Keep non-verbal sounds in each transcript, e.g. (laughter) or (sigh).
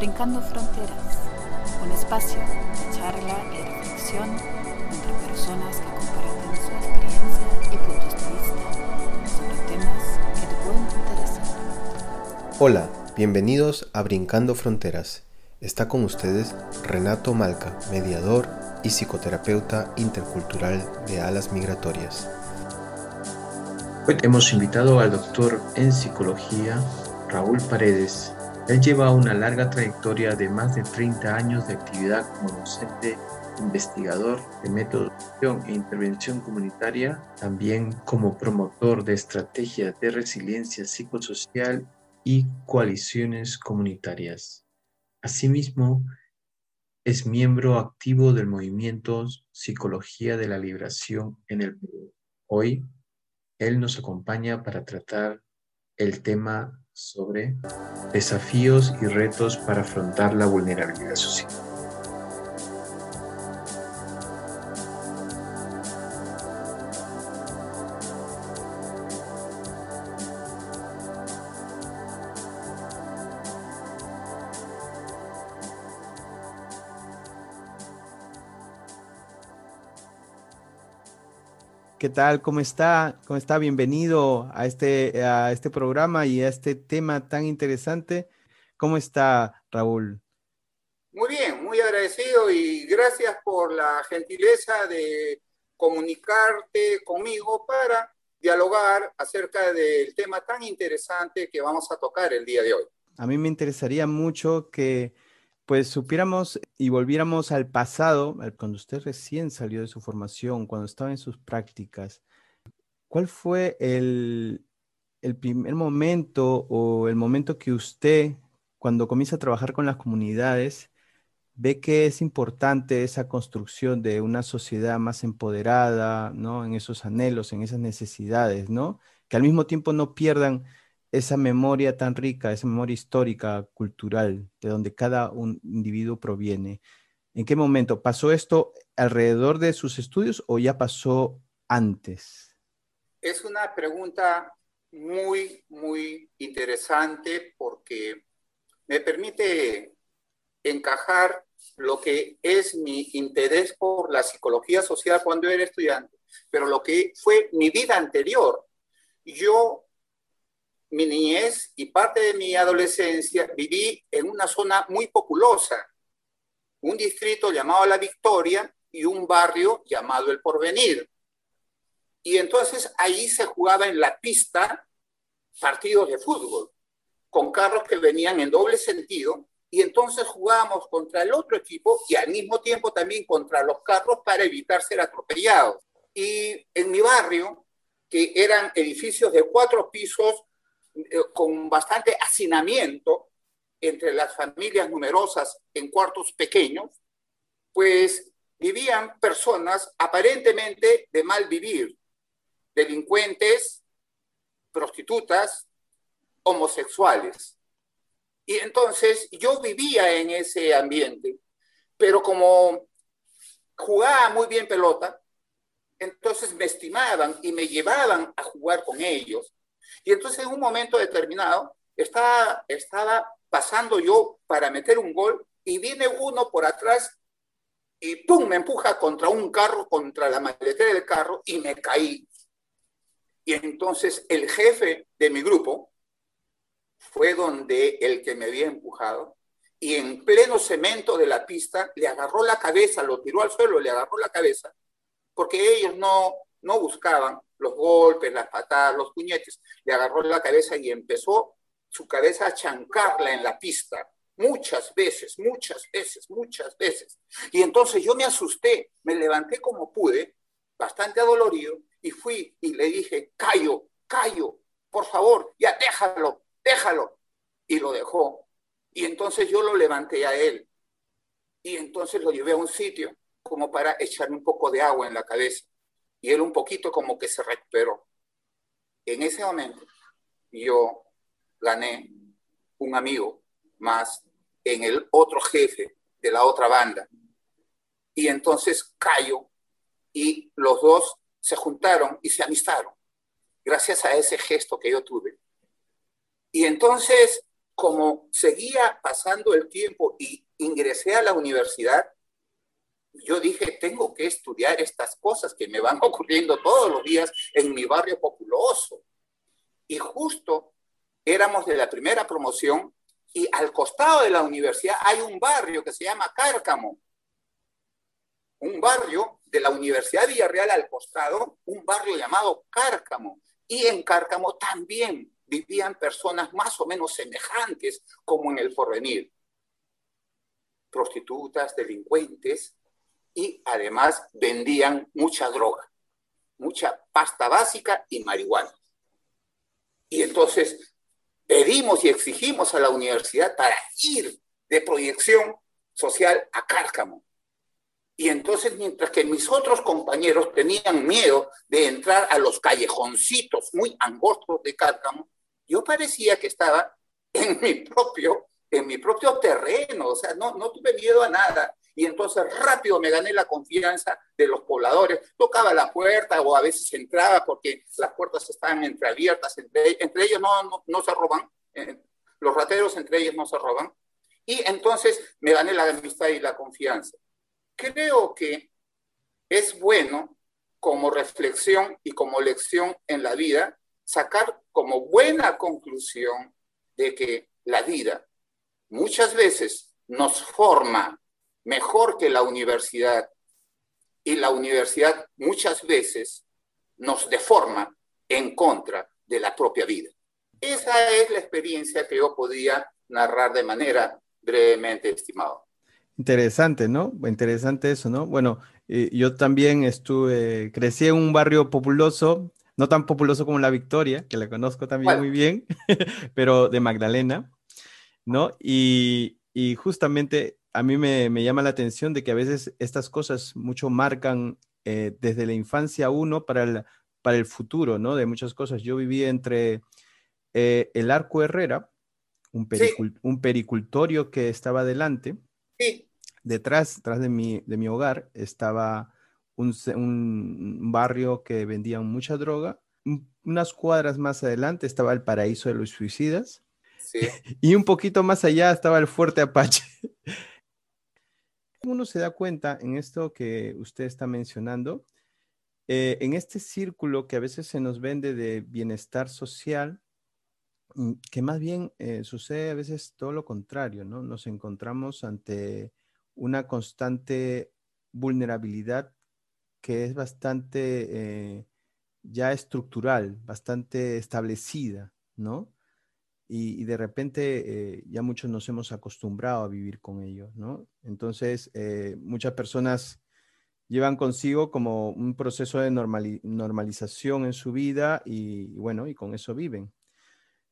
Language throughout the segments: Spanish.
Brincando Fronteras, un espacio de charla y reflexión entre personas que comparten su experiencia y puntos de vista sobre temas que te pueden interesar. Hola, bienvenidos a Brincando Fronteras. Está con ustedes Renato Malca, mediador y psicoterapeuta intercultural de alas migratorias. Hoy hemos invitado al doctor en psicología Raúl Paredes, él lleva una larga trayectoria de más de 30 años de actividad como docente, investigador de metodología e intervención comunitaria, también como promotor de estrategias de resiliencia psicosocial y coaliciones comunitarias. Asimismo, es miembro activo del movimiento Psicología de la Liberación en el Perú. Hoy, él nos acompaña para tratar el tema sobre desafíos y retos para afrontar la vulnerabilidad social. ¿Qué tal? ¿Cómo está? ¿Cómo está? Bienvenido a este, a este programa y a este tema tan interesante. ¿Cómo está, Raúl? Muy bien, muy agradecido y gracias por la gentileza de comunicarte conmigo para dialogar acerca del tema tan interesante que vamos a tocar el día de hoy. A mí me interesaría mucho que pues supiéramos y volviéramos al pasado, cuando usted recién salió de su formación, cuando estaba en sus prácticas, ¿cuál fue el, el primer momento o el momento que usted, cuando comienza a trabajar con las comunidades, ve que es importante esa construcción de una sociedad más empoderada, ¿no? En esos anhelos, en esas necesidades, ¿no? Que al mismo tiempo no pierdan esa memoria tan rica, esa memoria histórica, cultural, de donde cada un individuo proviene. ¿En qué momento? ¿Pasó esto alrededor de sus estudios o ya pasó antes? Es una pregunta muy, muy interesante porque me permite encajar lo que es mi interés por la psicología social cuando era estudiante, pero lo que fue mi vida anterior. Yo mi niñez y parte de mi adolescencia viví en una zona muy populosa, un distrito llamado La Victoria y un barrio llamado El Porvenir. Y entonces ahí se jugaba en la pista partidos de fútbol, con carros que venían en doble sentido, y entonces jugábamos contra el otro equipo y al mismo tiempo también contra los carros para evitar ser atropellados. Y en mi barrio, que eran edificios de cuatro pisos con bastante hacinamiento entre las familias numerosas en cuartos pequeños, pues vivían personas aparentemente de mal vivir, delincuentes, prostitutas, homosexuales. Y entonces yo vivía en ese ambiente, pero como jugaba muy bien pelota, entonces me estimaban y me llevaban a jugar con ellos y entonces en un momento determinado estaba, estaba pasando yo para meter un gol y viene uno por atrás y ¡pum! me empuja contra un carro, contra la maletera del carro y me caí. Y entonces el jefe de mi grupo fue donde el que me había empujado y en pleno cemento de la pista le agarró la cabeza, lo tiró al suelo, le agarró la cabeza, porque ellos no, no buscaban los golpes, las patadas, los puñetes, le agarró la cabeza y empezó su cabeza a chancarla en la pista, muchas veces, muchas veces, muchas veces. Y entonces yo me asusté, me levanté como pude, bastante adolorido, y fui y le dije, callo, callo, por favor, ya déjalo, déjalo. Y lo dejó. Y entonces yo lo levanté a él. Y entonces lo llevé a un sitio como para echarme un poco de agua en la cabeza y él un poquito como que se recuperó. En ese momento yo gané un amigo más en el otro jefe de la otra banda. Y entonces Cayo y los dos se juntaron y se amistaron, gracias a ese gesto que yo tuve. Y entonces como seguía pasando el tiempo y ingresé a la universidad, yo dije, tengo que estudiar estas cosas que me van (laughs) ocurriendo todos los días en mi barrio populoso. Y justo éramos de la primera promoción y al costado de la universidad hay un barrio que se llama Cárcamo. Un barrio de la Universidad Villarreal al costado, un barrio llamado Cárcamo. Y en Cárcamo también vivían personas más o menos semejantes como en el porvenir. Prostitutas, delincuentes y además vendían mucha droga, mucha pasta básica y marihuana. Y entonces pedimos y exigimos a la universidad para ir de proyección social a Cárcamo. Y entonces, mientras que mis otros compañeros tenían miedo de entrar a los callejoncitos muy angostos de Cárcamo, yo parecía que estaba en mi propio, en mi propio terreno, o sea, no, no tuve miedo a nada. Y entonces rápido me gané la confianza de los pobladores. Tocaba la puerta o a veces entraba porque las puertas estaban entreabiertas, entre, entre ellos no, no, se roban, eh, los rateros entre ellos no se roban. Y entonces me gané la amistad y la confianza. Creo que es bueno como reflexión y como lección en la vida sacar como buena conclusión de que la vida muchas veces nos forma mejor que la universidad y la universidad muchas veces nos deforma en contra de la propia vida. Esa es la experiencia que yo podía narrar de manera brevemente, estimado. Interesante, ¿no? Interesante eso, ¿no? Bueno, eh, yo también estuve, crecí en un barrio populoso no tan populoso como la Victoria, que la conozco también muy bien, (laughs) pero de Magdalena, ¿no? Y, justamente a mí me, llama la atención de que a veces estas cosas mucho marcan eh, desde la infancia uno para el, para el futuro, ¿no? De muchas cosas. Yo viví entre eh, el Arco Herrera, un, un, pericultorio que estaba delante. Detrás, detrás de mi, de mi hogar estaba un, barrio que vendía mucha droga. Unas cuadras más adelante estaba el paraíso de los suicidas. (laughs) y un poquito más allá estaba el fuerte Apache. Uno se da cuenta en esto que usted está mencionando, eh, en este círculo que a veces se nos vende de bienestar social, mm, que más bien eh, sucede a veces todo lo contrario, ¿no? Nos encontramos ante una constante vulnerabilidad que es bastante eh, ya estructural, bastante establecida, ¿no? Y, de repente eh, ya muchos nos hemos acostumbrado a vivir con ello, ¿no? Entonces, eh, muchas personas llevan consigo como un proceso de normalización en su vida y, bueno, y con eso viven.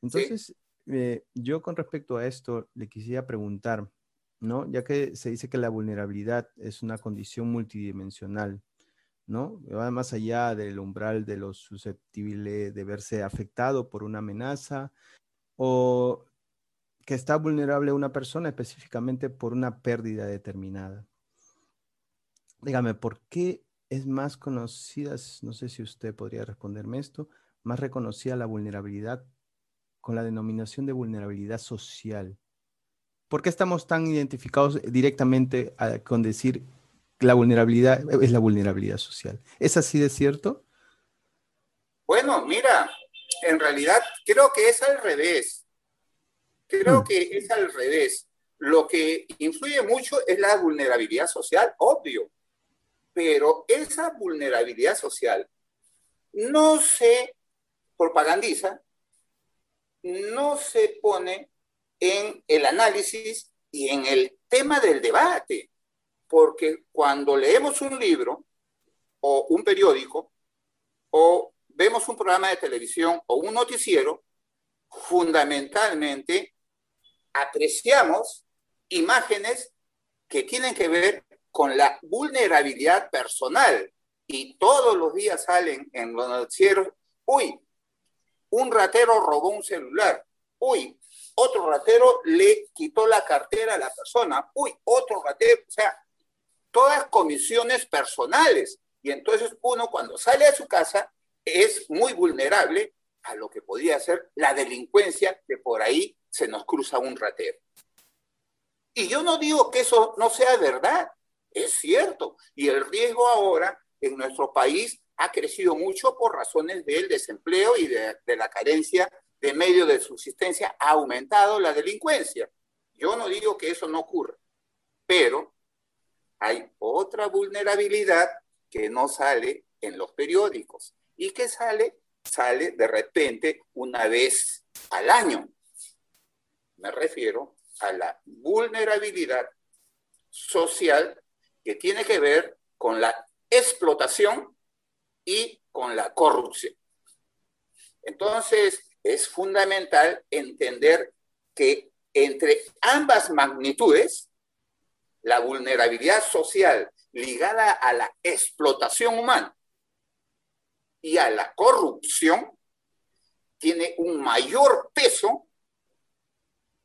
Entonces, yo con respecto a esto le quisiera preguntar, ¿no? Ya que se dice que la vulnerabilidad es una condición multidimensional, ¿no? Va más allá del umbral de lo susceptible de verse afectado por una amenaza o que está vulnerable una persona específicamente por una pérdida determinada. Dígame, ¿por qué es más conocida, no sé si usted podría responderme esto, más reconocida la vulnerabilidad con la denominación de vulnerabilidad social? ¿Por qué estamos tan identificados directamente con decir la vulnerabilidad es la vulnerabilidad social. ¿Es así de cierto? Bueno, mira, en realidad creo que es al revés. Creo mm. que es al revés. Lo que influye mucho es la vulnerabilidad social, obvio. Pero esa vulnerabilidad social no se propagandiza, no se pone en el análisis y en el tema del debate porque cuando leemos un libro o un periódico o vemos un programa de televisión o un noticiero, fundamentalmente apreciamos imágenes que tienen que ver con la vulnerabilidad personal. Y todos los días salen en los noticieros, uy, un ratero robó un celular, uy, otro ratero le quitó la cartera a la persona, uy, otro ratero, o sea, todas comisiones personales. Y entonces uno cuando sale a su casa es muy vulnerable a lo que podría ser la delincuencia que por ahí se nos cruza un ratero. Y yo no digo que eso no sea verdad, es cierto. Y el riesgo ahora en nuestro país ha crecido mucho por razones del desempleo y de, la carencia de medios de subsistencia, ha aumentado la delincuencia. Yo no digo que eso no ocurra, pero hay otra vulnerabilidad que no sale en los periódicos y que sale, sale de repente una vez al año. Me refiero a la vulnerabilidad social que tiene que ver con la explotación y con la corrupción. Entonces, es fundamental entender que entre ambas magnitudes, la vulnerabilidad social ligada a la explotación humana y a la corrupción tiene un mayor peso,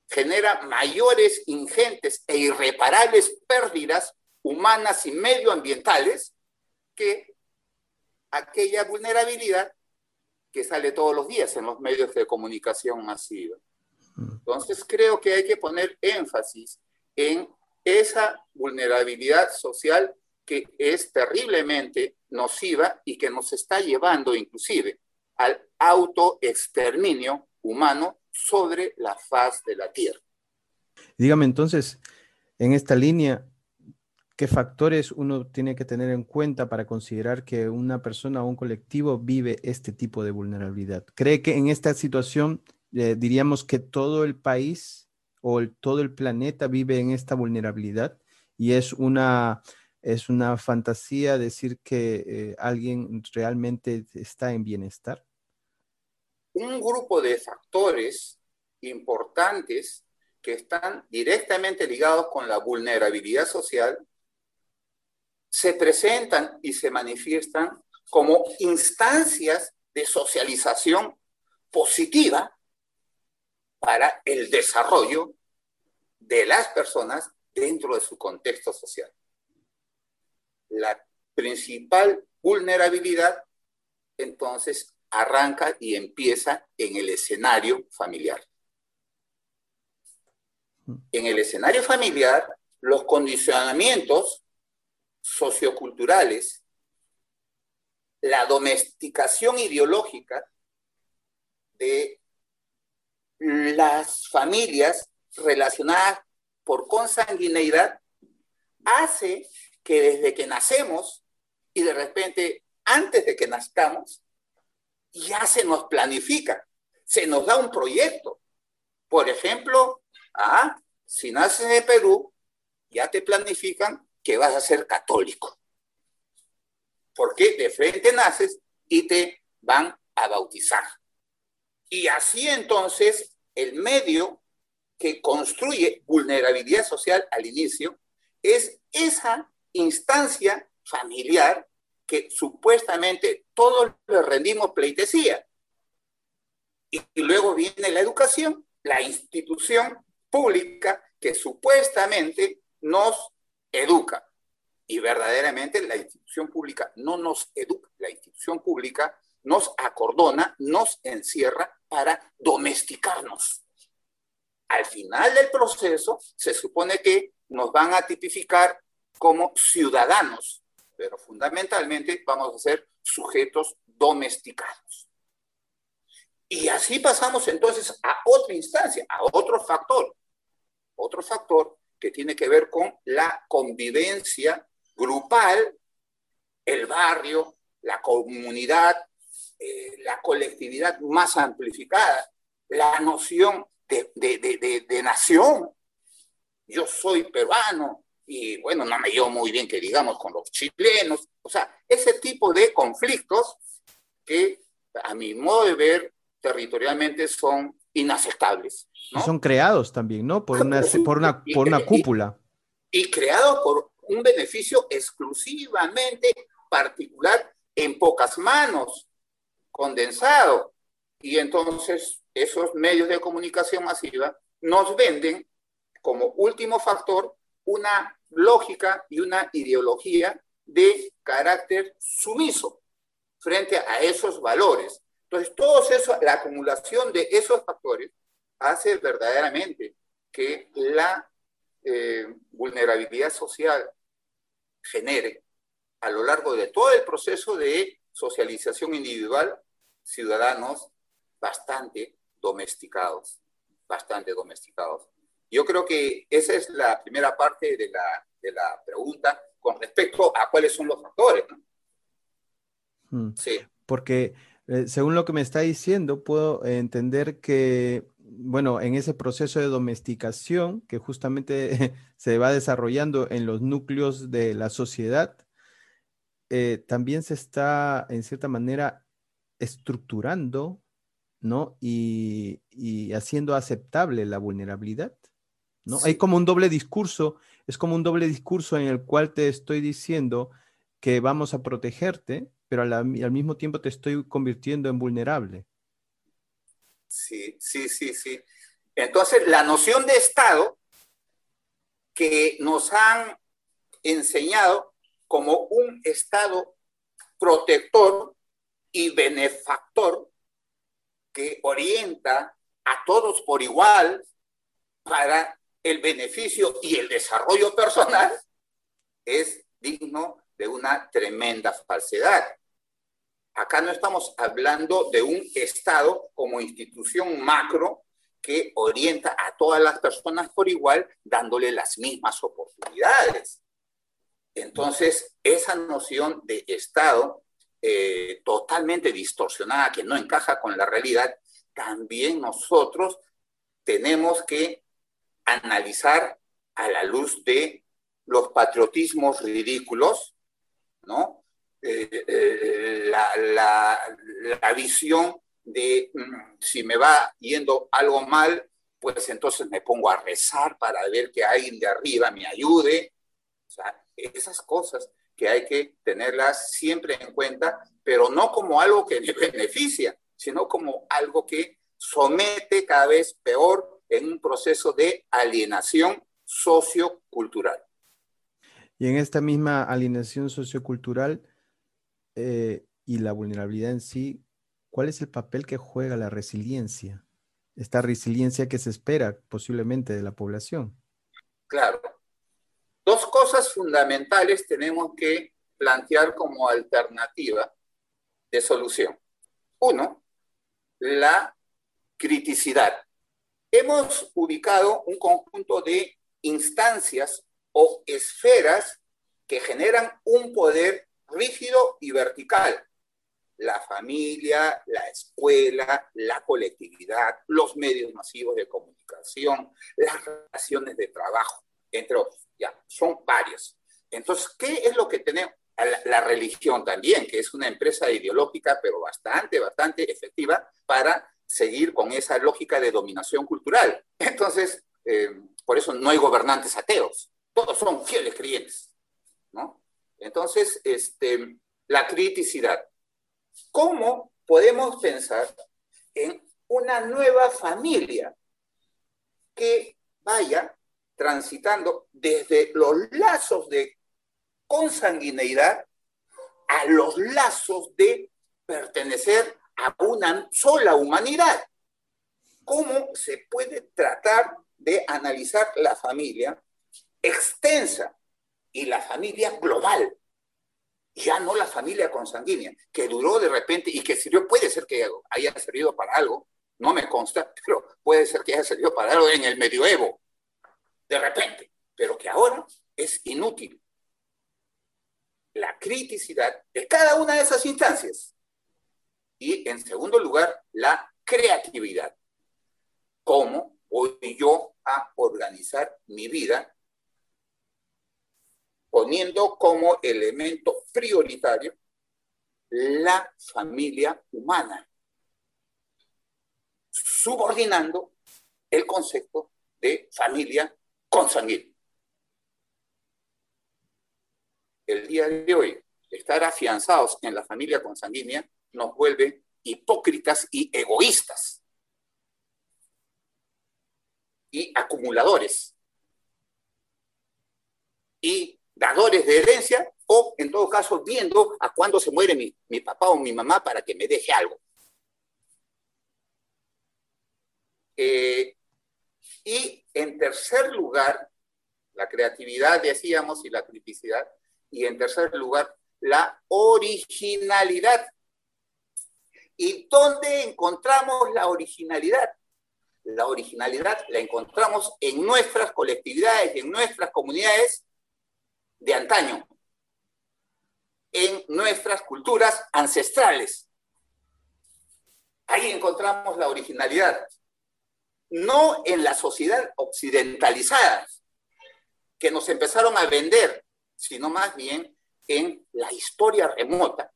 genera mayores, ingentes e irreparables pérdidas humanas y medioambientales que aquella vulnerabilidad que sale todos los días en los medios de comunicación masiva. Mm. Entonces creo que hay que poner énfasis en esa vulnerabilidad social que es terriblemente nociva y que nos está llevando inclusive al autoexterminio humano sobre la faz de la Tierra. Dígame entonces, en esta línea, ¿qué factores uno tiene que tener en cuenta para considerar que una persona o un colectivo vive este tipo de vulnerabilidad? ¿Cree que en esta situación eh, diríamos que todo el país o todo el planeta vive en esta vulnerabilidad y es una, es una fantasía decir que eh, alguien realmente está en bienestar? Un grupo de factores importantes que están directamente ligados con la vulnerabilidad social se presentan y se manifiestan como instancias de socialización positiva para el desarrollo de las personas dentro de su contexto social. La principal vulnerabilidad entonces arranca y empieza en el escenario familiar. En el escenario familiar, los condicionamientos socioculturales, la domesticación ideológica de las familias relacionadas por consanguineidad hace que desde que nacemos y de repente antes de que nazcamos, ya se nos planifica, se nos da un proyecto. Por ejemplo, ah, si naces en Perú, ya te planifican que vas a ser católico. Porque de frente naces y te van a bautizar. Y así entonces el medio que construye vulnerabilidad social al inicio es esa instancia familiar que supuestamente todos le rendimos pleitesía. Y, luego viene la educación, la institución pública que supuestamente nos educa. Y verdaderamente la institución pública no nos educa, la institución pública nos acordona, nos encierra para domesticarnos. Al final del proceso, se supone que nos van a tipificar como ciudadanos, pero fundamentalmente vamos a ser sujetos domesticados. Y así pasamos entonces a otra instancia, a otro factor, otro factor que tiene que ver con la convivencia grupal, el barrio, la comunidad, eh, la colectividad más amplificada, la noción de, de, nación. Yo soy peruano y bueno, no me llevo muy bien que digamos con los chilenos. O sea, ese tipo de conflictos que a mi modo de ver territorialmente son inaceptables. son creados también, ¿no? Por una, por una, por una cúpula. Y, y creados por un beneficio exclusivamente particular en pocas manos condensado. Y entonces esos medios de comunicación masiva nos venden como último factor una lógica y una ideología de carácter sumiso frente a esos valores. Entonces, todo eso, la acumulación de esos factores hace verdaderamente que la eh, vulnerabilidad social genere a lo largo de todo el proceso de socialización individual ciudadanos bastante domesticados, bastante domesticados. Yo creo que esa es la primera parte de la, de la pregunta con respecto a cuáles son los factores. Mm. Sí. Porque eh, según lo que me está diciendo, puedo entender que, bueno, en ese proceso de domesticación que justamente (laughs) se va desarrollando en los núcleos de la sociedad, eh, también se está, en cierta manera, estructurando, ¿no? Y, haciendo aceptable la vulnerabilidad, ¿no? Hay como un doble discurso, es como un doble discurso en el cual te estoy diciendo que vamos a protegerte, pero al, mismo tiempo te estoy convirtiendo en vulnerable. Sí, sí, sí, sí. Entonces, la noción de Estado que nos han enseñado como un Estado protector y benefactor que orienta a todos por igual para el beneficio y el desarrollo personal, es digno de una tremenda falsedad. Acá no estamos hablando de un Estado como institución macro que orienta a todas las personas por igual, dándole las mismas oportunidades. Entonces, esa noción de Estado eh, totalmente distorsionada, que no encaja con la realidad, también nosotros tenemos que analizar a la luz de los patriotismos ridículos, ¿no? Eh, eh, la, visión de mm, si me va yendo algo mal, pues entonces me pongo a rezar para ver que alguien de arriba me ayude. O sea, esas cosas que hay que tenerlas siempre en cuenta, pero no como algo que me beneficia, sino como algo que somete cada vez peor en un proceso de alienación sociocultural. Y en esta misma alienación sociocultural, eh, y la vulnerabilidad en sí, ¿cuál es el papel que juega la resiliencia? Esta resiliencia que se espera posiblemente de la población. Claro. Dos cosas fundamentales tenemos que plantear como alternativa de solución. Uno, la criticidad. Hemos ubicado un conjunto de instancias o esferas que generan un poder rígido y vertical. La familia, la escuela, la colectividad, los medios masivos de comunicación, las relaciones de trabajo, entre otros. Ya, son varios. Entonces, ¿qué es lo que tenemos? La, religión también, que es una empresa ideológica, pero bastante, bastante efectiva para seguir con esa lógica de dominación cultural. Entonces, eh, por eso no hay gobernantes ateos, todos son fieles creyentes, ¿no? Entonces, este, la criticidad. ¿Cómo podemos pensar en una nueva familia que vaya transitando desde los lazos de consanguineidad a los lazos de pertenecer a una sola humanidad? ¿Cómo se puede tratar de analizar la familia extensa y la familia global, ya no la familia consanguínea, que duró de repente y que sirvió, puede ser que haya servido para algo, no me consta, (laughs) pero puede ser que haya servido para algo en el medioevo, de repente, pero que ahora es inútil. La criticidad de cada una de esas instancias. Y en segundo lugar, la creatividad. ¿Cómo voy yo a organizar mi vida poniendo como elemento prioritario la familia humana, subordinando el concepto de familia consanguínea. El día de hoy, estar afianzados en la familia consanguínea nos vuelve hipócritas y egoístas y acumuladores y dadores de herencia o, en todo caso, viendo a cuándo se muere mi, mi papá o mi mamá para que me deje algo. Eh, y en tercer lugar, la creatividad, decíamos, y la criticidad. Y en tercer lugar, la originalidad. ¿Y dónde encontramos la originalidad? La originalidad la encontramos en nuestras colectividades, en nuestras comunidades de antaño, en nuestras culturas ancestrales. Ahí encontramos la originalidad. No en la sociedad occidentalizada, que nos empezaron a vender, sino más bien en la historia remota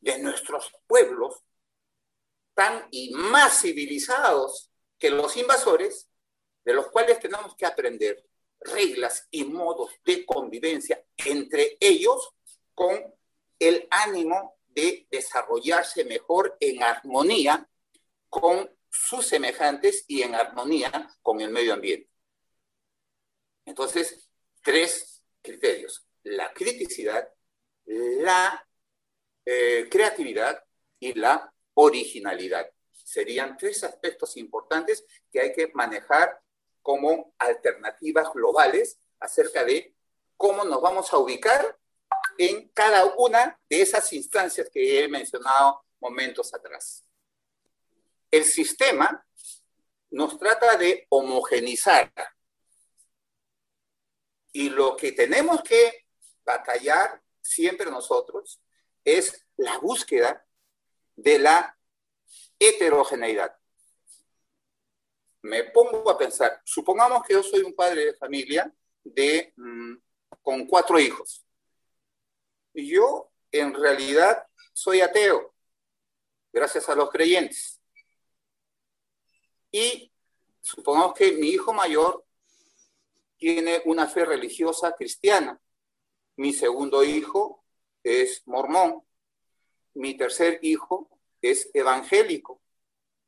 de nuestros pueblos tan y más civilizados que los invasores, de los cuales tenemos que aprender reglas y modos de convivencia entre ellos con el ánimo de desarrollarse mejor en armonía con sus semejantes y en armonía con el medio ambiente. Entonces, tres criterios. La criticidad, la eh, creatividad y la originalidad. Serían tres aspectos importantes que hay que manejar como alternativas globales acerca de cómo nos vamos a ubicar en cada una de esas instancias que he mencionado momentos atrás. El sistema nos trata de homogenizar y lo que tenemos que batallar siempre nosotros es la búsqueda de la heterogeneidad. Me pongo a pensar, supongamos que yo soy un padre de familia de, mm, con cuatro hijos. Yo en realidad soy ateo, gracias a los creyentes. Y supongamos que mi hijo mayor tiene una fe religiosa cristiana. Mi segundo hijo es mormón. Mi tercer hijo es evangélico.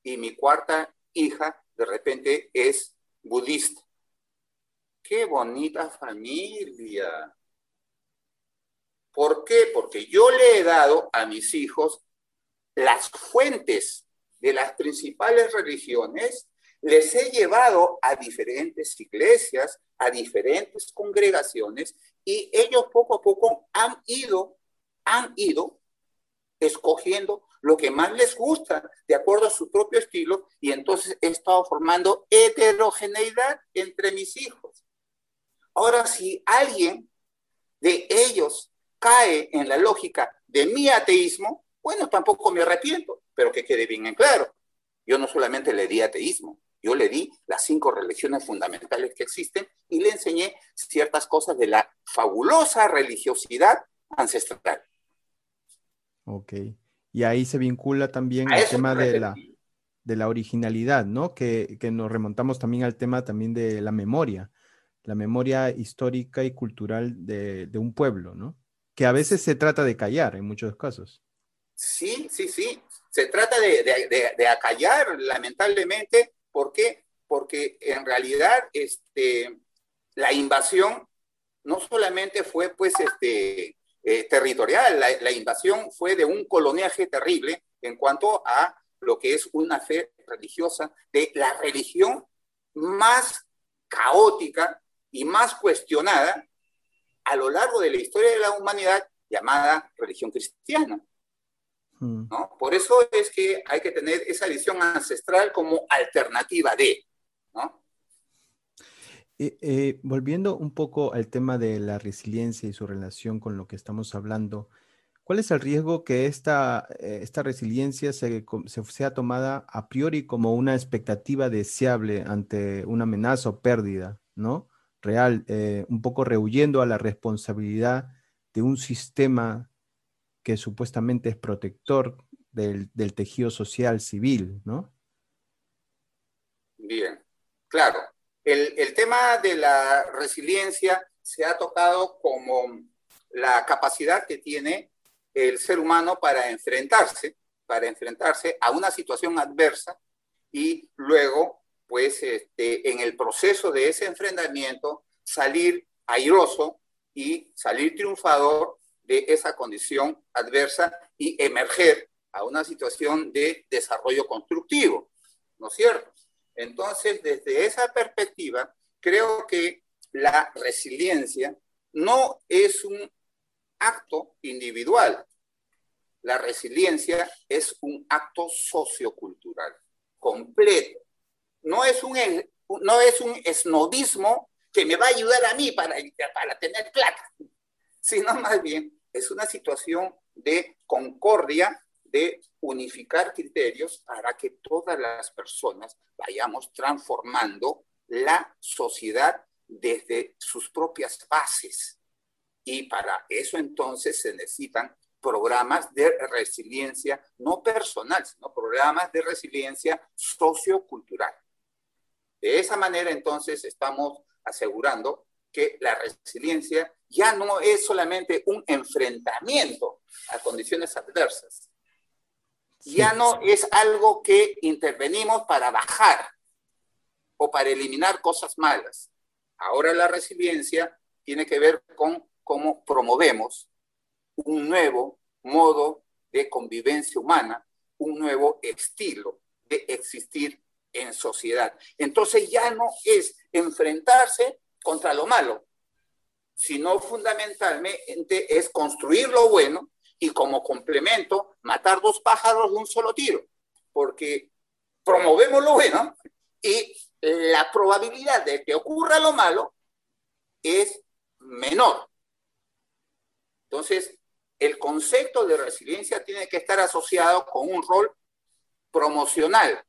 Y mi cuarta hija de repente es budista. Qué bonita familia. ¿Por qué? Porque yo le he dado a mis hijos las fuentes de las principales religiones les he llevado a diferentes iglesias, a diferentes congregaciones y ellos poco a poco han ido, han ido escogiendo lo que más les gusta de acuerdo a su propio estilo y entonces he estado formando heterogeneidad entre mis hijos. Ahora, si alguien de ellos cae en la lógica de mi ateísmo, bueno, tampoco me arrepiento, pero que quede bien en claro. Yo no solamente le di ateísmo, yo le di las cinco religiones fundamentales que existen y le enseñé ciertas cosas de la fabulosa religiosidad ancestral. Ok. Y ahí se vincula también el tema de la, de la originalidad, ¿no? Que, nos remontamos también al tema también de la memoria, la memoria histórica y cultural de, un pueblo, ¿no? Que a veces se trata de callar en muchos casos. Sí, sí, sí. Se trata de, de acallar, lamentablemente, ¿Por qué? Porque en realidad este, la invasión no solamente fue pues, este, eh, territorial, la, invasión fue de un coloniaje terrible en cuanto a lo que es una fe religiosa, de la religión más caótica y más cuestionada a lo largo de la historia de la humanidad llamada religión cristiana. Mm. Por eso es que hay que tener esa visión ancestral como alternativa de, eh, eh, volviendo un poco al tema de la resiliencia y su relación con lo que estamos hablando, ¿cuál es el riesgo que esta, eh, esta resiliencia se, sea tomada a priori como una expectativa deseable ante una amenaza o pérdida, ¿no? Real, un poco rehuyendo a la responsabilidad de un sistema que supuestamente es protector del, tejido social civil, ¿no? Bien, claro. El, tema de la resiliencia se ha tocado como la capacidad que tiene el ser humano para enfrentarse, para enfrentarse a una situación adversa y luego, pues, este, en el proceso de ese enfrentamiento, salir airoso y salir triunfador de esa condición adversa y emerger a una situación de desarrollo constructivo, ¿no es cierto? Entonces, desde esa perspectiva, creo que la resiliencia no es un acto individual. La resiliencia es un acto sociocultural completo. No es un, no es un esnovismo que me va a ayudar a mí para, para tener plata, sino más bien es una situación de concordia, de unificar criterios para que todas las personas vayamos transformando la sociedad desde sus propias bases. Y para eso entonces se necesitan programas de resiliencia, no personal, sino programas de resiliencia sociocultural. De esa manera entonces estamos asegurando que la resiliencia ya no es solamente un enfrentamiento a condiciones adversas, ya no es algo que intervenimos para bajar o para eliminar cosas malas. Ahora la resiliencia tiene que ver con cómo promovemos un nuevo modo de convivencia humana, un nuevo estilo de existir en sociedad. Entonces ya no es enfrentarse contra lo malo, sino fundamentalmente es construir lo bueno y como complemento matar dos pájaros de un solo tiro, porque promovemos lo bueno y la probabilidad de que ocurra lo malo es menor. Entonces, el concepto de resiliencia tiene que estar asociado con un rol promocional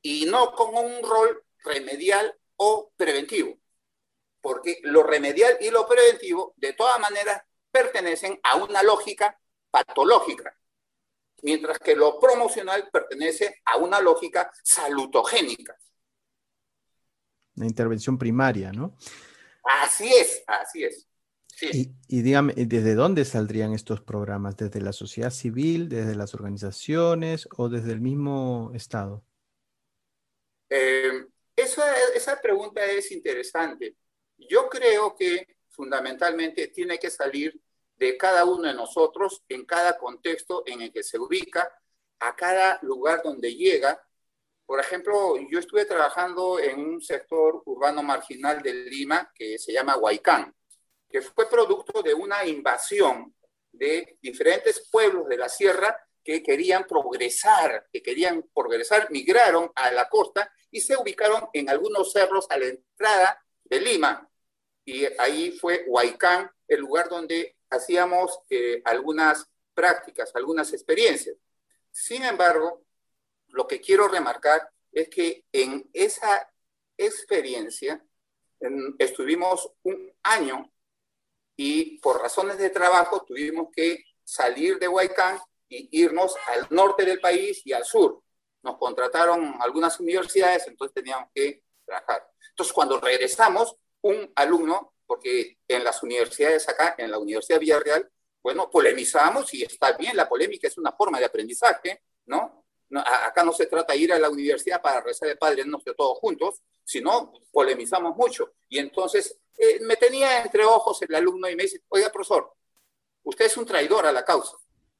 y no con un rol remedial o preventivo porque lo remedial y lo preventivo de todas maneras pertenecen a una lógica patológica, mientras que lo promocional pertenece a una lógica salutogénica. La intervención primaria, ¿no? Así es, así es. Y, y, dígame, ¿desde dónde saldrían estos programas? ¿Desde la sociedad civil, desde las organizaciones o desde el mismo Estado? Eh, esa pregunta es interesante yo creo que fundamentalmente tiene que salir de cada uno de nosotros en cada contexto en el que se ubica, a cada lugar donde llega. Por ejemplo, yo estuve trabajando en un sector urbano marginal de Lima que se llama Huaycán, que fue producto de una invasión de diferentes pueblos de la sierra que querían progresar, que querían progresar, migraron a la costa y se ubicaron en algunos cerros a la entrada de Lima y ahí fue Huaycán, el lugar donde hacíamos eh, algunas prácticas, algunas experiencias. Sin embargo, lo que quiero remarcar es que en esa experiencia estuvimos un año y por razones de trabajo tuvimos que salir de Huaycán y irnos al norte del país y al sur. Nos contrataron algunas universidades, entonces teníamos que trabajar. Entonces, cuando regresamos, un alumno, porque en las universidades acá, en la Universidad de Villarreal, bueno, polemizamos y está bien, la polémica es una forma de aprendizaje, ¿no? acá no se trata de ir a la universidad para rezar el Padre Nuestro todos juntos, sino polemizamos mucho. Y entonces eh, me tenía entre ojos el alumno y me dice, oiga, profesor, usted es un traidor a la causa.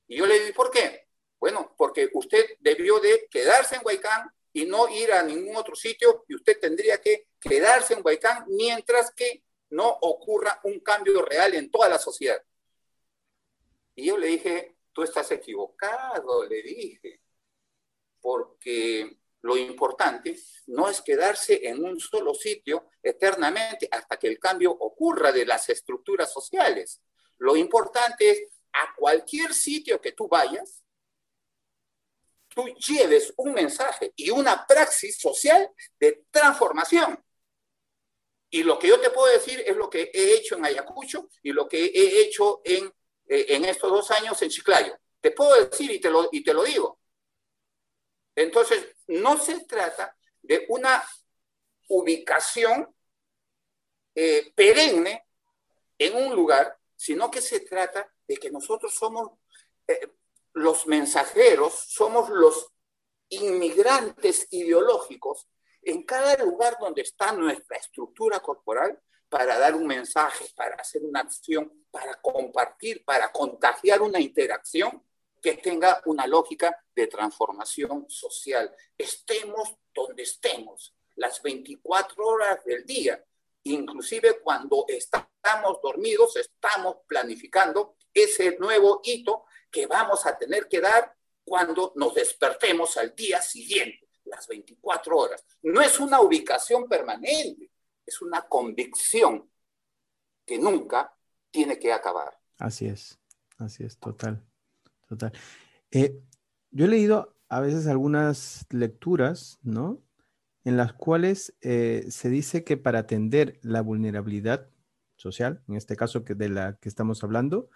Y yo le digo, ¿por qué? Bueno, porque usted debió de quedarse en Huaycán y no ir a ningún otro sitio y usted tendría que quedarse en Huaycán mientras que no ocurra un cambio real en toda la sociedad. Y yo le dije, tú estás equivocado, le dije, porque lo importante no es quedarse en un solo sitio eternamente hasta que el cambio ocurra de las estructuras sociales. Lo importante es a cualquier sitio que tú vayas, tú lleves un mensaje y una praxis social de transformación. Y lo que yo te puedo decir es lo que he hecho en Ayacucho y lo que he hecho en, eh, en estos dos años en Chiclayo. Te puedo decir y te lo, y te lo digo. Entonces, no se trata de una ubicación eh, perenne en un lugar, sino que se trata de que nosotros somos eh, los mensajeros, somos los inmigrantes ideológicos en cada lugar donde está nuestra estructura corporal para dar un mensaje, para hacer una acción, para compartir, para contagiar una interacción que tenga una lógica de transformación social. Estemos donde estemos las 24 horas del día. Inclusive cuando estamos dormidos, estamos planificando ese nuevo hito que vamos a tener que dar cuando nos despertemos al día siguiente, las 24 horas. No es una ubicación permanente, es una convicción que nunca tiene que acabar. Así es, así es, total, total. Eh, yo he leído a veces algunas lecturas, ¿no? En las cuales eh, se dice que para atender la vulnerabilidad social, en este caso que de la que estamos hablando,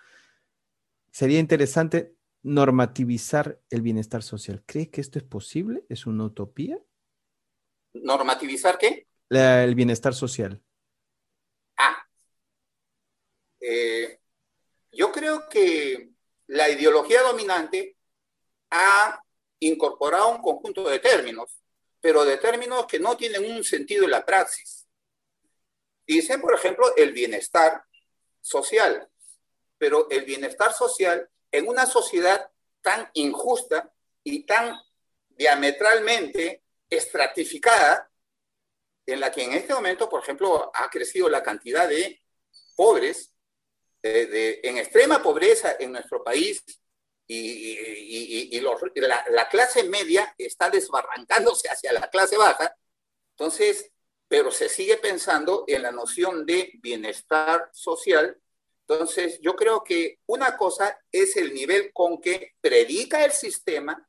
sería interesante normativizar el bienestar social. ¿Cree que esto es posible? ¿Es una utopía? ¿Normativizar qué? el bienestar social. Ah. Eh, yo creo que la ideología dominante ha incorporado un conjunto de términos, pero de términos que no tienen un sentido en la praxis. Dicen, por ejemplo, el bienestar social, pero el bienestar social en una sociedad tan injusta y tan diametralmente estratificada, en la que en este momento, por ejemplo, ha crecido la cantidad de pobres, en extrema pobreza en nuestro país, y, la, clase media está desbarrancándose hacia la clase baja, entonces, pero se sigue pensando en la noción de bienestar social. Entonces, yo creo que una cosa es el nivel con que predica el sistema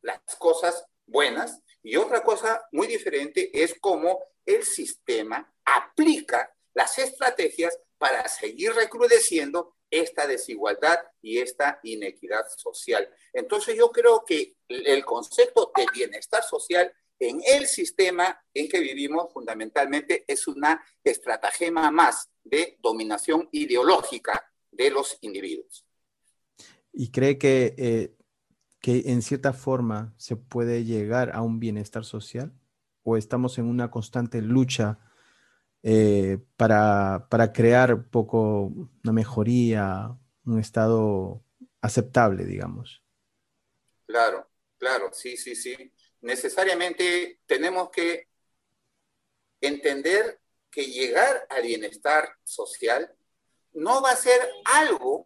las cosas buenas y otra cosa muy diferente es cómo el sistema aplica las estrategias para seguir recrudeciendo esta desigualdad y esta inequidad social. Entonces yo creo que el concepto de bienestar social en el sistema en que vivimos fundamentalmente es una estratagema más de dominación ideológica de los individuos. ¿Y cree que, eh, que en cierta forma se puede llegar a un bienestar social? ¿O estamos en una constante lucha eh, para, para, crear un poco una mejoría, un estado aceptable, digamos. Claro, claro, sí, sí, sí. Necesariamente tenemos que entender que llegar al bienestar social no va a ser algo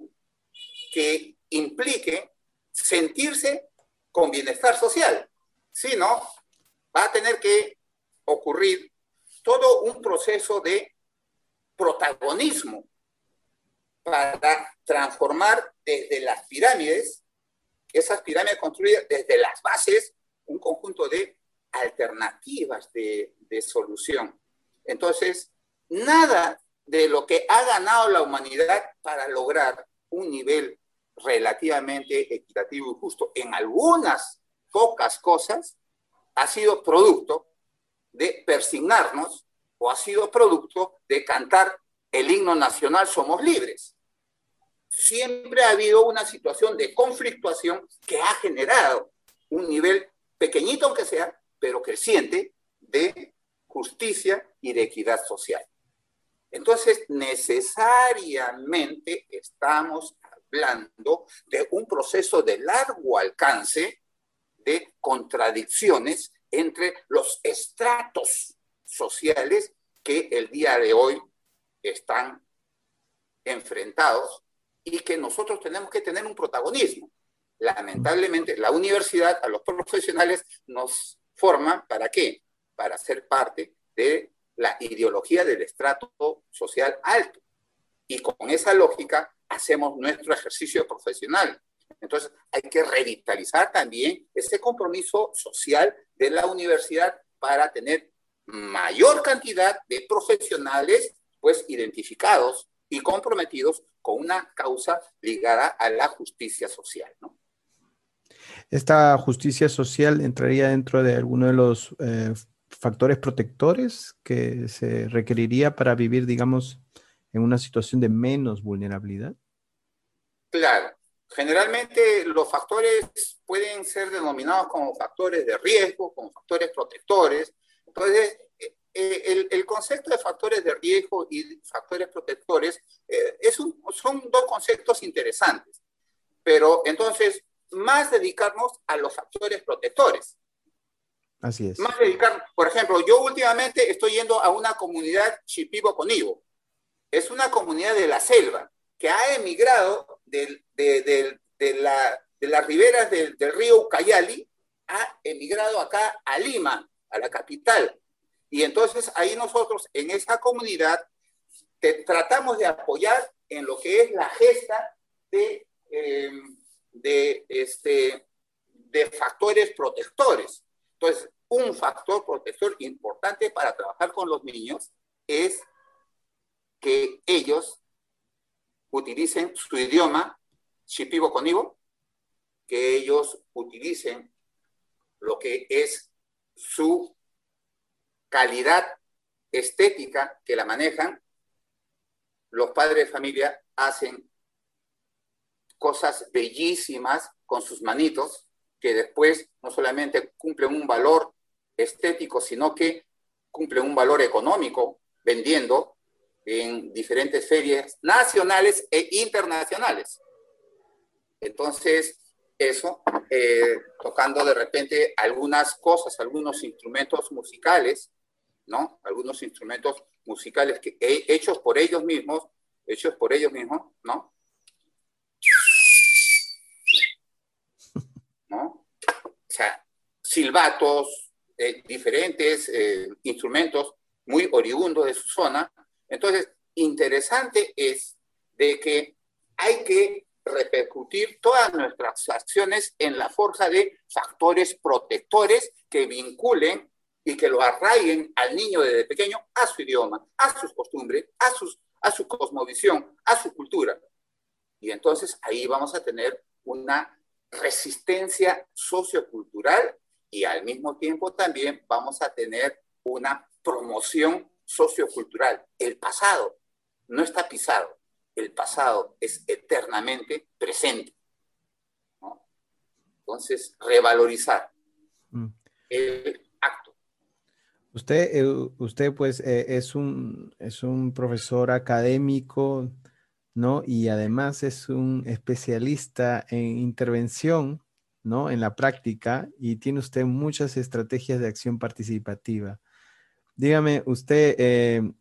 que implique sentirse con bienestar social, sino va a tener que ocurrir todo un proceso de protagonismo para transformar desde las pirámides, esas pirámides construidas desde las bases, un conjunto de alternativas de, de solución. Entonces, nada de lo que ha ganado la humanidad para lograr un nivel relativamente equitativo y justo en algunas pocas cosas ha sido producto de persignarnos o ha sido producto de cantar el himno nacional Somos Libres. Siempre ha habido una situación de conflictuación que ha generado un nivel pequeñito aunque sea, pero creciente de justicia y de equidad social. Entonces, necesariamente estamos hablando de un proceso de largo alcance de contradicciones entre los estratos sociales que el día de hoy están enfrentados y que nosotros tenemos que tener un protagonismo. Lamentablemente, la universidad, a los profesionales, nos forma para qué? Para ser parte de la ideología del estrato social alto. Y con esa lógica hacemos nuestro ejercicio profesional. Entonces, hay que revitalizar también ese compromiso social de la universidad para tener mayor cantidad de profesionales pues identificados y comprometidos con una causa ligada a la justicia social, ¿Esta justicia social entraría dentro de alguno de los eh, factores protectores que se requeriría para vivir, digamos, en una situación de menos vulnerabilidad? Claro, Generalmente los factores pueden ser denominados como factores de riesgo, como factores protectores. Entonces, eh, eh, el, concepto de factores de riesgo y factores protectores eh, es son dos conceptos interesantes. Pero entonces, más dedicarnos a los factores protectores. Así es. Más dedicar, por ejemplo, yo últimamente estoy yendo a una comunidad Chipibo Conivo. Es una comunidad de la selva que ha emigrado de, la, de las riberas del, río Ucayali, ha emigrado acá a Lima, a la capital. Y entonces ahí nosotros en esa comunidad tratamos de apoyar en lo que es la gesta de, em, de, este, de factores protectores. Entonces, un factor protector importante para trabajar con los niños es que ellos utilicen su idioma shipibo conibo, que ellos utilicen lo que es su calidad estética que la manejan, los padres de familia hacen cosas bellísimas con sus manitos que después no solamente cumplen un valor estético, sino que cumplen un valor económico vendiendo en diferentes ferias nacionales e internacionales. Entonces, eso, eh, tocando de repente algunas cosas, algunos instrumentos musicales, ¿no? Algunos instrumentos musicales que, hechos por ellos mismos, hechos por ellos mismos, ¿no? ¿No? O sea, silbatos, eh, diferentes eh, instrumentos muy oriundos de su zona. Entonces, interesante es de que hay que repercutir todas nuestras acciones en la forja de factores protectores que vinculen y que lo arraiguen al niño desde pequeño a su idioma, a sus costumbres, a, sus, a su cosmovisión, a su cultura. Y entonces ahí vamos a tener una resistencia sociocultural y al mismo tiempo también vamos a tener una promoción sociocultural. El pasado no está pisado, el pasado es eternamente presente. Entonces, revalorizar mm. el acto. Usted, eh, usted pues eh, es, un, es un profesor académico, ¿no? Y además es un especialista en intervención, ¿no? En la práctica y tiene usted muchas estrategias de acción participativa. Dígame, usted, eh,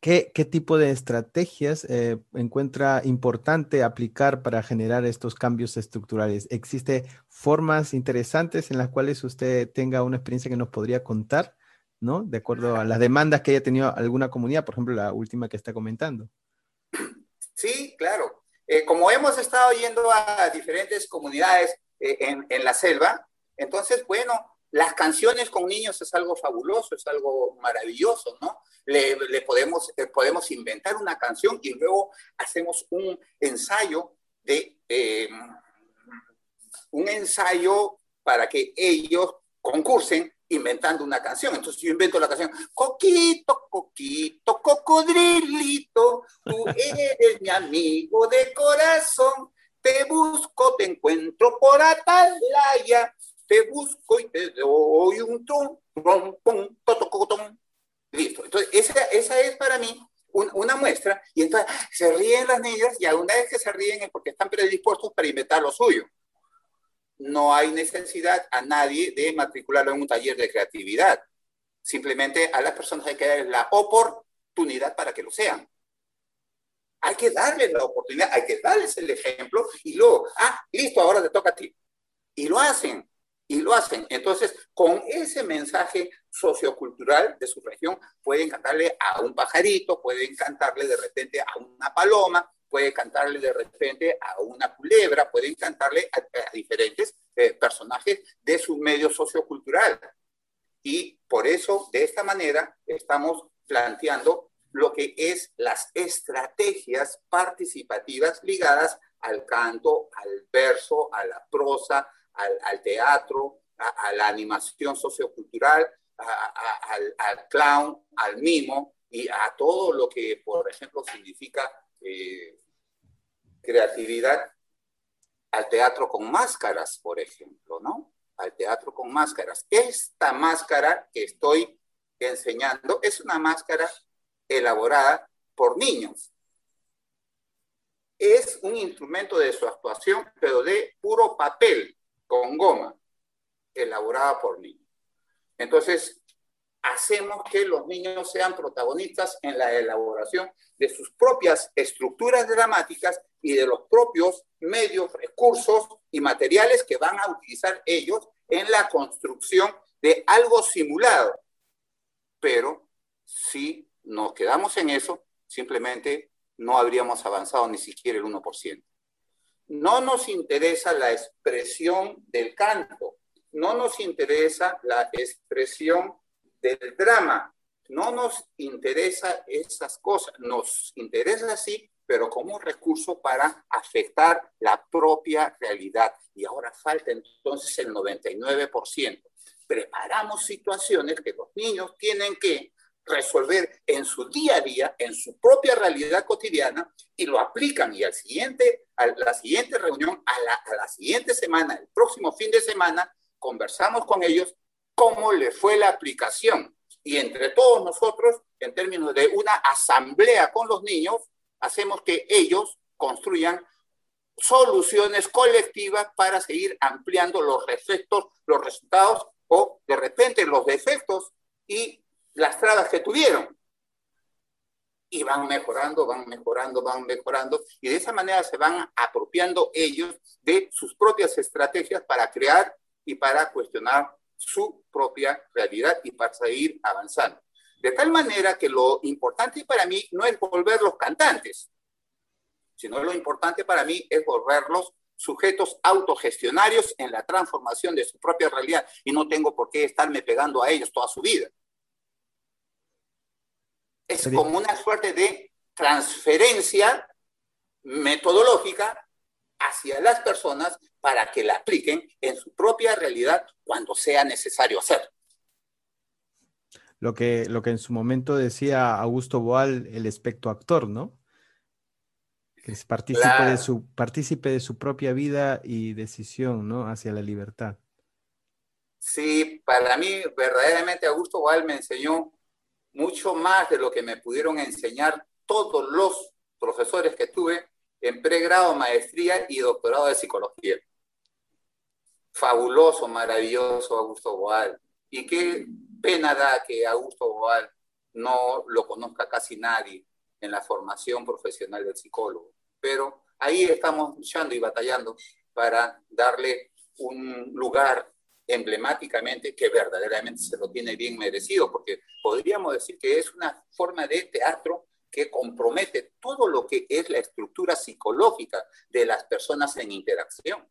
¿Qué, tipo de estrategias eh, encuentra importante aplicar para generar estos cambios estructurales? ¿Existe formas interesantes en las cuales usted tenga una experiencia que nos podría contar, ¿no? De acuerdo a las demandas que haya tenido alguna comunidad, por ejemplo, la última que está comentando. Claro. Eh, como hemos estado yendo a diferentes comunidades eh, en, en la selva, entonces, bueno, las canciones con niños es algo fabuloso, es algo maravilloso, ¿no? Le, podemos, eh, podemos inventar una canción y luego hacemos un ensayo de em, un ensayo para que ellos concursen inventando una canción. Entonces yo invento la canción, Coquito, Coquito, Cocodrilito, tú eres mi amigo de corazón, te busco, te encuentro por Atalaya, te busco y te doy un tron, pum, Listo. Entonces, esa, esa es para mí una muestra, y entonces se ríen las niñas, y una vez que se ríen es porque están predispuestos para inventar lo suyo. No hay necesidad a nadie de matricularlo en un taller de creatividad. Simplemente a las personas hay que darles la oportunidad para que lo sean. Hay que darles la oportunidad, hay que darles el ejemplo y luego, ah, listo, ahora te toca a ti. Y lo hacen y lo hacen. Entonces, con ese mensaje sociocultural de su región, pueden cantarle a un pajarito, pueden cantarle de repente a una paloma, pueden cantarle de repente a una culebra, pueden cantarle a, diferentes eh, personajes de su medio sociocultural. Y por eso, de esta manera, estamos planteando lo que es las estrategias participativas ligadas al canto, al verso, a la prosa, al, teatro, a, la animación sociocultural, al, clown, al mimo y a todo lo que, por ejemplo, significa eh, creatividad, al teatro con máscaras, por ejemplo, ¿no? Al teatro con máscaras. Esta máscara que estoy enseñando es una máscara elaborada por niños. Es un instrumento de su actuación, pero de puro papel con goma. elaborada por niños. Entonces, hacemos que los niños sean protagonistas en la elaboración de sus propias estructuras dramáticas y de los propios medios, recursos y materiales que van a utilizar ellos en la construcción de algo simulado. Pero si nos quedamos en eso, simplemente no habríamos avanzado ni siquiera el 1%. No nos interesa la expresión del canto, no nos interesa la expresión del drama, no nos interesa esas cosas, nos interesa sí, pero como recurso para afectar la propia realidad. Y ahora falta entonces el 99%. Preparamos situaciones que los niños tienen que resolver en su día a día, en su propia realidad cotidiana, y lo aplican. Y al siguiente, a la siguiente reunión, a la, a la siguiente semana, el próximo fin de semana, conversamos con ellos cómo le fue la aplicación. Y entre todos nosotros, en términos de una asamblea con los niños, hacemos que ellos construyan soluciones colectivas para seguir ampliando los efectos, los resultados o de repente los defectos y las trabas que tuvieron. Y van mejorando, van mejorando, van mejorando. Y de esa manera se van apropiando ellos de sus propias estrategias para crear y para cuestionar su propia realidad y para seguir avanzando. De tal manera que lo importante para mí no es volverlos cantantes, sino lo importante para mí es volverlos sujetos autogestionarios en la transformación de su propia realidad y no tengo por qué estarme pegando a ellos toda su vida. Es como una suerte de transferencia metodológica hacia las personas para que la apliquen en su propia realidad cuando sea necesario hacer. Lo que, lo que en su momento decía Augusto Boal, el espectro actor, ¿no? Que es partícipe, de su, partícipe de su propia vida y decisión, ¿no? Hacia la libertad. Sí, para mí verdaderamente Augusto Boal me enseñó mucho más de lo que me pudieron enseñar todos los profesores que tuve en pregrado, maestría y doctorado de psicología. Fabuloso, maravilloso Augusto Boal. Y qué pena da que Augusto Boal no lo conozca casi nadie en la formación profesional del psicólogo. Pero ahí estamos luchando y batallando para darle un lugar emblemáticamente que verdaderamente se lo tiene bien merecido, porque podríamos decir que es una forma de teatro que compromete todo lo que es la estructura psicológica de las personas en interacción.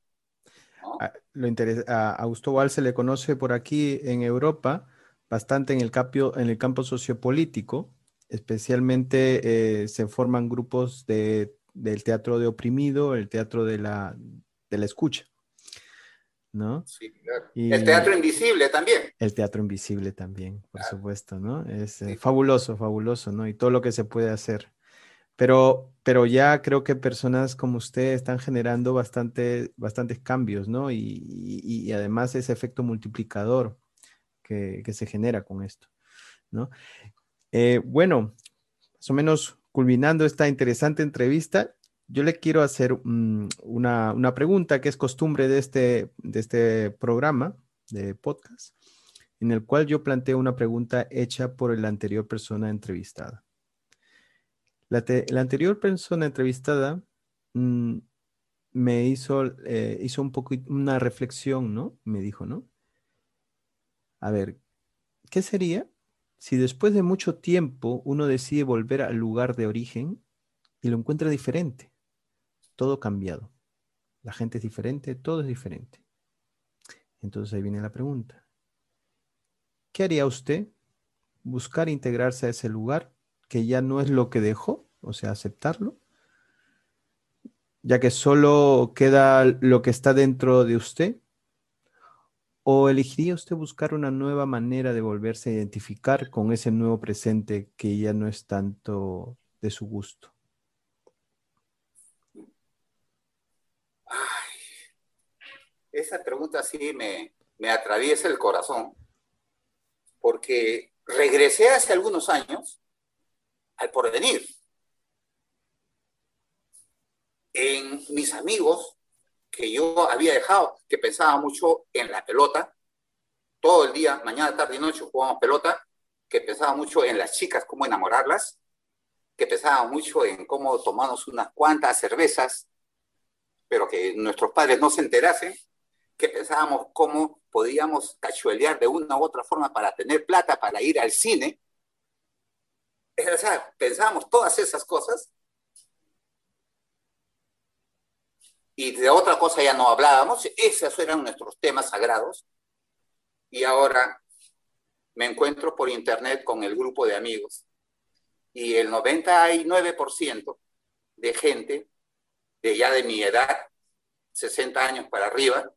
A, lo a Augusto Wall se le conoce por aquí en Europa bastante en el, en el campo sociopolítico, especialmente eh, se forman grupos de, del teatro de oprimido, el teatro de la, de la escucha. ¿no? Sí, claro. el teatro invisible también. El teatro invisible también, por supuesto, ¿no? Es eh, fabuloso, fabuloso, ¿no? Y todo lo que se puede hacer. Pero, pero ya creo que personas como usted están generando bastante, bastantes cambios, ¿no? Y, además ese efecto multiplicador que, se genera con esto, ¿no? Eh, bueno, más o menos culminando esta interesante entrevista, yo le quiero hacer una, pregunta que es costumbre de este, de este programa de podcast, en el cual yo planteo una pregunta hecha por la anterior persona entrevistada. La, anterior persona entrevistada mm, me hizo, eh, hizo un poco una reflexión, ¿no? Me dijo, ¿no? A ver, ¿qué sería si después de mucho tiempo uno decide volver al lugar de origen y lo encuentra diferente? todo cambiado. La gente es diferente, todo es diferente. Entonces ahí viene la pregunta. ¿Qué haría usted? ¿Buscar integrarse a ese lugar que ya no es lo que dejó? O sea, aceptarlo. Ya que solo queda lo que está dentro de usted. ¿O elegiría usted buscar una nueva manera de volverse a identificar con ese nuevo presente que ya no es tanto de su gusto? esa pregunta sí me, me atraviesa el corazón, porque regresé hace algunos años al porvenir. En mis amigos que yo había dejado, que pensaba mucho en la pelota, todo el día, mañana, tarde y noche jugábamos pelota, que pensaba mucho en las chicas, cómo enamorarlas, que pensaba mucho en cómo tomarnos unas cuantas cervezas, pero que nuestros padres no se enterasen, que pensábamos cómo podíamos cachuelear de una u otra forma para tener plata para ir al cine. O pensábamos todas esas cosas y de otra cosa ya no hablábamos, esos eran nuestros temas sagrados. Y ahora me encuentro por internet con el grupo de amigos y el 99% de gente de ya de mi edad, 60 años para arriba,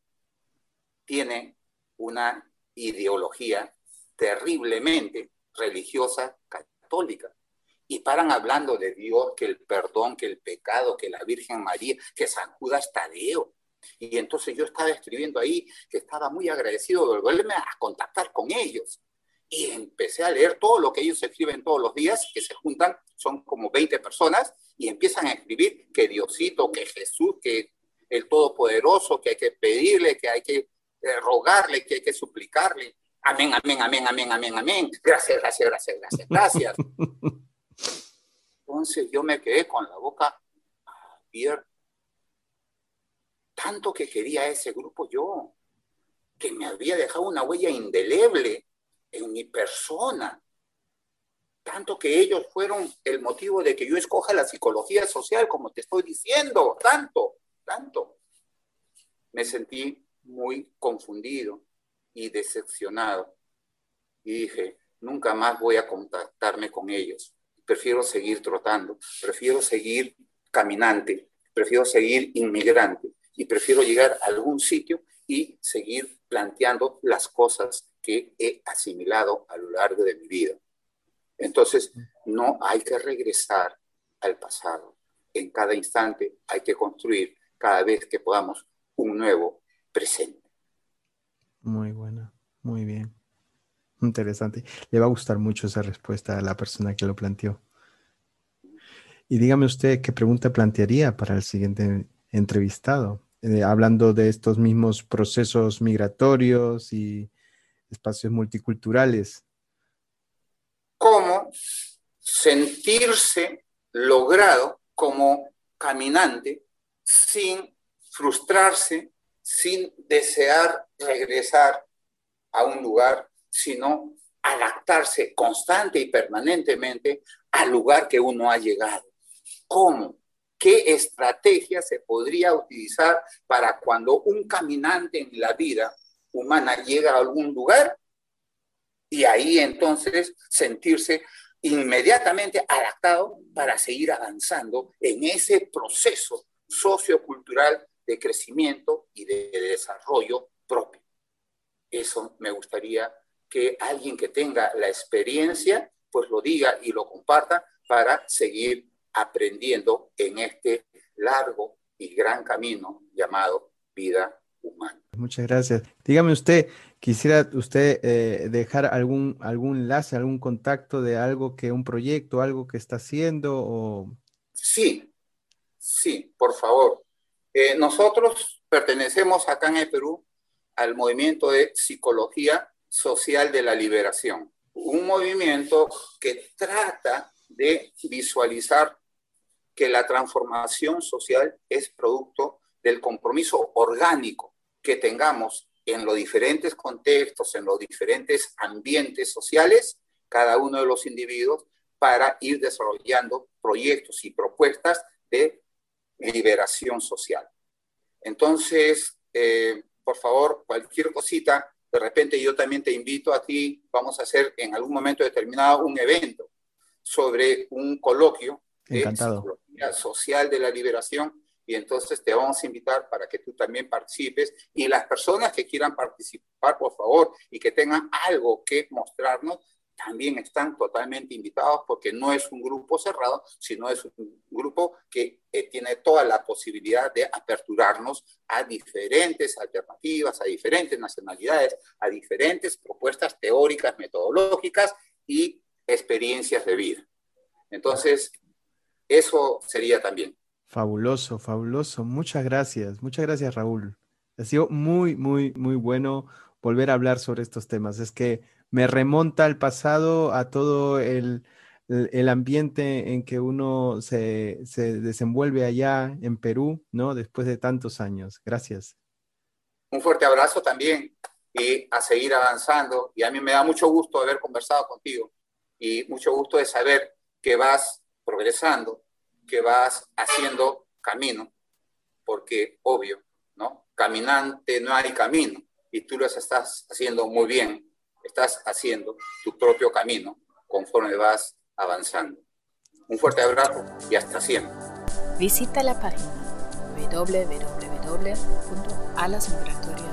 tiene una ideología terriblemente religiosa católica. Y paran hablando de Dios, que el perdón, que el pecado, que la Virgen María, que San Judas Tadeo. Y entonces yo estaba escribiendo ahí que estaba muy agradecido de volverme a contactar con ellos. Y empecé a leer todo lo que ellos escriben todos los días, que se juntan, son como 20 personas, y empiezan a escribir que Diosito, que Jesús, que el Todopoderoso, que hay que pedirle, que hay que eh, rogarle, que hay que suplicarle. Amén, amén, amén, amén, amén, amén. Gracias, gracias, gracias, gracias, gracias. (laughs) Entonces yo me quedé con la boca abierta. Tanto que quería ese grupo yo, que me había dejado una huella indeleble en mi persona. Tanto que ellos fueron el motivo de que yo escoja la psicología social, como te estoy diciendo, tanto, tanto. Me sentí muy confundido y decepcionado. Y dije, nunca más voy a contactarme con ellos. Prefiero seguir trotando, prefiero seguir caminante, prefiero seguir inmigrante y prefiero llegar a algún sitio y seguir planteando las cosas que he asimilado a lo largo de mi vida. Entonces, no hay que regresar al pasado. En cada instante hay que construir cada vez que podamos un nuevo presente. Muy buena, muy bien. Interesante. Le va a gustar mucho esa respuesta a la persona que lo planteó. Y dígame usted qué pregunta plantearía para el siguiente entrevistado, eh, hablando de estos mismos procesos migratorios y espacios multiculturales. ¿Cómo sentirse logrado como caminante sin frustrarse, sin desear regresar a un lugar, sino adaptarse constante y permanentemente al lugar que uno ha llegado. ¿Cómo? ¿Qué estrategia se podría utilizar para cuando un caminante en la vida humana llega a algún lugar y ahí entonces sentirse inmediatamente adaptado para seguir avanzando en ese proceso sociocultural de crecimiento y de desarrollo propio. Eso me gustaría que alguien que tenga la experiencia, pues lo diga y lo comparta para seguir aprendiendo en este largo y gran camino llamado vida humana. Muchas gracias. Dígame usted, quisiera usted eh, dejar algún, algún enlace, algún contacto de algo que un proyecto, algo que está haciendo o... Sí, sí, por favor. Eh, nosotros pertenecemos acá en el Perú al movimiento de psicología social de la liberación, un movimiento que trata de visualizar que la transformación social es producto del compromiso orgánico que tengamos en los diferentes contextos, en los diferentes ambientes sociales, cada uno de los individuos, para ir desarrollando proyectos y propuestas de liberación social. Entonces, eh, por favor, cualquier cosita, de repente yo también te invito a ti, vamos a hacer en algún momento determinado un evento sobre un coloquio de psicología social de la liberación y entonces te vamos a invitar para que tú también participes y las personas que quieran participar, por favor, y que tengan algo que mostrarnos, también están totalmente invitados porque no es un grupo cerrado, sino es un grupo que eh, tiene toda la posibilidad de aperturarnos a diferentes alternativas, a diferentes nacionalidades, a diferentes propuestas teóricas, metodológicas y experiencias de vida. Entonces, eso sería también. Fabuloso, fabuloso. Muchas gracias. Muchas gracias, Raúl. Ha sido muy, muy, muy bueno volver a hablar sobre estos temas. Es que me remonta al pasado, a todo el, ambiente en que uno se, se, desenvuelve allá en Perú, ¿no? Después de tantos años. Gracias. Un fuerte abrazo también y a seguir avanzando. Y a mí me da mucho gusto haber conversado contigo y mucho gusto de saber que vas progresando, que vas haciendo camino, porque obvio, ¿no? Caminante no hay camino y tú lo estás haciendo muy bien, estás haciendo tu propio camino conforme vas avanzando. Un fuerte abrazo y hasta siempre. Visita la página www.alasmigratorias.com